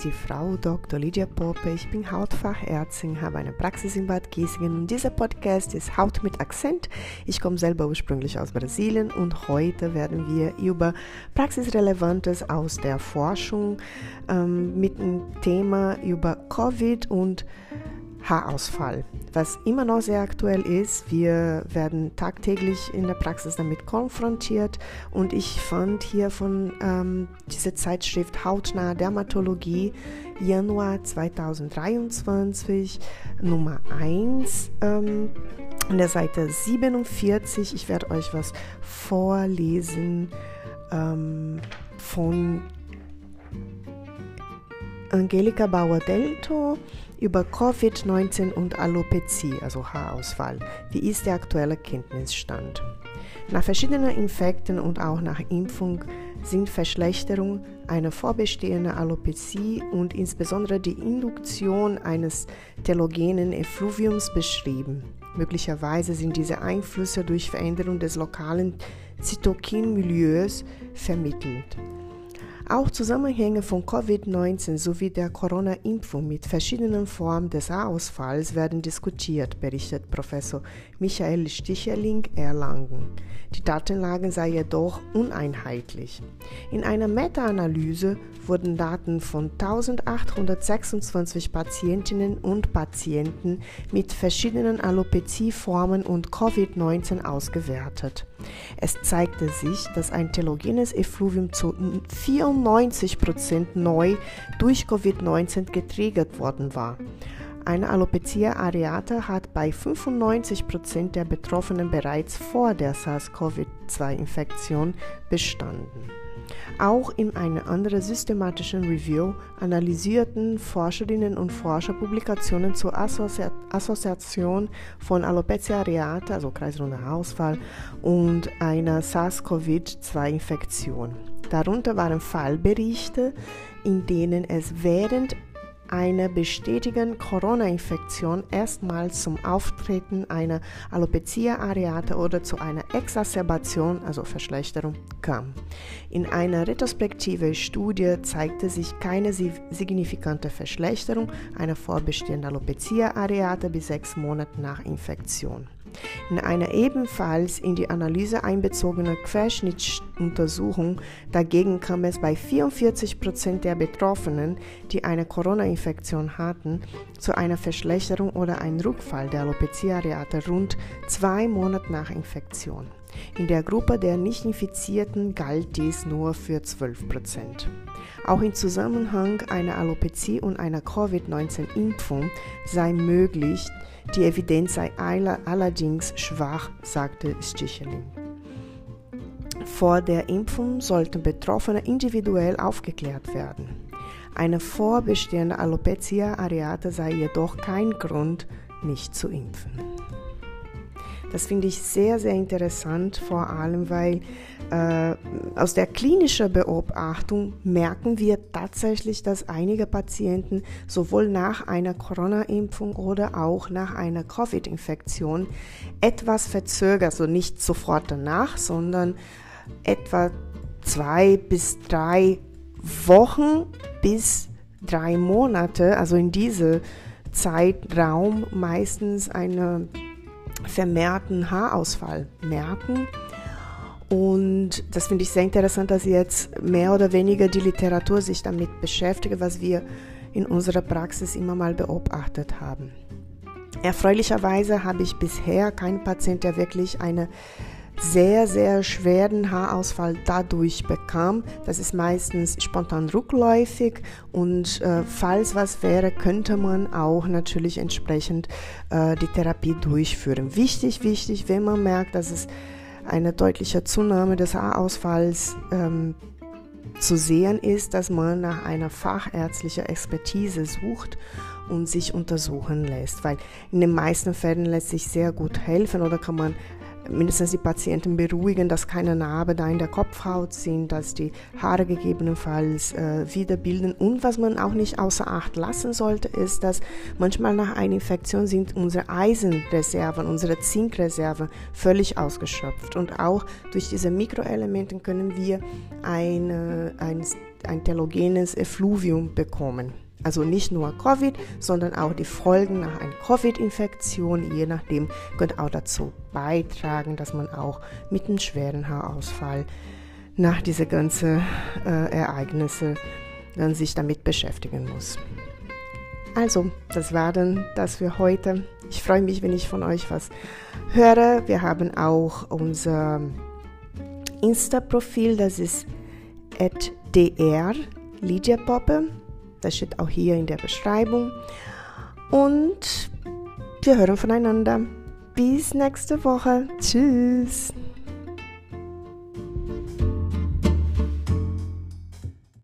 ist die Frau Dr. Lydia Poppe. Ich bin Hautfachärztin, habe eine Praxis in Bad Kissingen und dieser Podcast ist Haut mit Akzent. Ich komme selber ursprünglich aus Brasilien und heute werden wir über Praxisrelevantes aus der Forschung ähm, mit dem Thema über Covid und Haarausfall, was immer noch sehr aktuell ist. Wir werden tagtäglich in der Praxis damit konfrontiert und ich fand hier von ähm, dieser Zeitschrift Hautnahe Dermatologie Januar 2023 Nummer 1 ähm, an der Seite 47. Ich werde euch was vorlesen ähm, von Angelika Bauer-Delto über Covid-19 und Alopezie, also Haarausfall. Wie ist der aktuelle Kenntnisstand? Nach verschiedenen Infekten und auch nach Impfung sind Verschlechterung, eine vorbestehende Alopezie und insbesondere die Induktion eines telogenen Effluviums beschrieben. Möglicherweise sind diese Einflüsse durch Veränderung des lokalen Zytokinmilieus vermittelt. Auch Zusammenhänge von Covid-19 sowie der Corona-Impfung mit verschiedenen Formen des Haarausfalls werden diskutiert, berichtet Professor Michael Sticherling Erlangen. Die Datenlage sei jedoch uneinheitlich. In einer Meta-Analyse wurden Daten von 1826 Patientinnen und Patienten mit verschiedenen Alopezieformen und Covid-19 ausgewertet. Es zeigte sich, dass ein telogenes Effluvium zu 94% neu durch Covid-19 getriggert worden war. Eine Alopecia areata hat bei 95% der Betroffenen bereits vor der SARS-CoV-2-Infektion bestanden. Auch in einer anderen systematischen Review analysierten Forscherinnen und Forscher Publikationen zur Assozi Assoziation von Alopecia areata, also kreisrunder Haarausfall, und einer SARS-CoV-2-Infektion. Darunter waren Fallberichte, in denen es während einer bestätigten Corona-Infektion erstmals zum Auftreten einer Alopecia areata oder zu einer Exacerbation, also Verschlechterung, kam. In einer retrospektiven Studie zeigte sich keine signifikante Verschlechterung einer vorbestehenden Alopecia areata bis sechs Monate nach Infektion. In einer ebenfalls in die Analyse einbezogenen Querschnittsuntersuchung dagegen kam es bei 44 Prozent der Betroffenen, die eine Corona-Infektion hatten, zu einer Verschlechterung oder einem Rückfall der Alopecia areata rund zwei Monate nach Infektion. In der Gruppe der Nicht-Infizierten galt dies nur für 12 Prozent. Auch im Zusammenhang einer Alopezie und einer Covid-19-Impfung sei möglich, die Evidenz sei allerdings schwach, sagte Sticheling. Vor der Impfung sollten Betroffene individuell aufgeklärt werden. Eine vorbestehende Alopecia areata sei jedoch kein Grund, nicht zu impfen. Das finde ich sehr, sehr interessant, vor allem weil äh, aus der klinischen Beobachtung merken wir tatsächlich, dass einige Patienten sowohl nach einer Corona-Impfung oder auch nach einer Covid-Infektion etwas verzögert, also nicht sofort danach, sondern etwa zwei bis drei Wochen bis drei Monate, also in diesem Zeitraum meistens eine vermehrten Haarausfall merken. Und das finde ich sehr interessant, dass jetzt mehr oder weniger die Literatur sich damit beschäftigt, was wir in unserer Praxis immer mal beobachtet haben. Erfreulicherweise habe ich bisher keinen Patient, der wirklich eine sehr, sehr schweren Haarausfall dadurch bekam. Das ist meistens spontan rückläufig und äh, falls was wäre, könnte man auch natürlich entsprechend äh, die Therapie durchführen. Wichtig, wichtig, wenn man merkt, dass es eine deutliche Zunahme des Haarausfalls ähm, zu sehen ist, dass man nach einer fachärztlichen Expertise sucht und sich untersuchen lässt, weil in den meisten Fällen lässt sich sehr gut helfen oder kann man mindestens die Patienten beruhigen, dass keine Narbe da in der Kopfhaut sind, dass die Haare gegebenenfalls äh, wieder bilden. Und was man auch nicht außer Acht lassen sollte, ist, dass manchmal nach einer Infektion sind unsere Eisenreserven, unsere Zinkreserven völlig ausgeschöpft. Und auch durch diese Mikroelemente können wir eine, ein, ein telogenes Effluvium bekommen. Also nicht nur Covid, sondern auch die Folgen nach einer Covid-Infektion, je nachdem, könnte auch dazu beitragen, dass man auch mit einem schweren Haarausfall nach diese ganzen äh, Ereignisse dann sich damit beschäftigen muss. Also, das war dann das für heute. Ich freue mich, wenn ich von euch was höre. Wir haben auch unser Insta-Profil, das ist dr Lydia Poppe. Das steht auch hier in der Beschreibung. Und wir hören voneinander. Bis nächste Woche. Tschüss.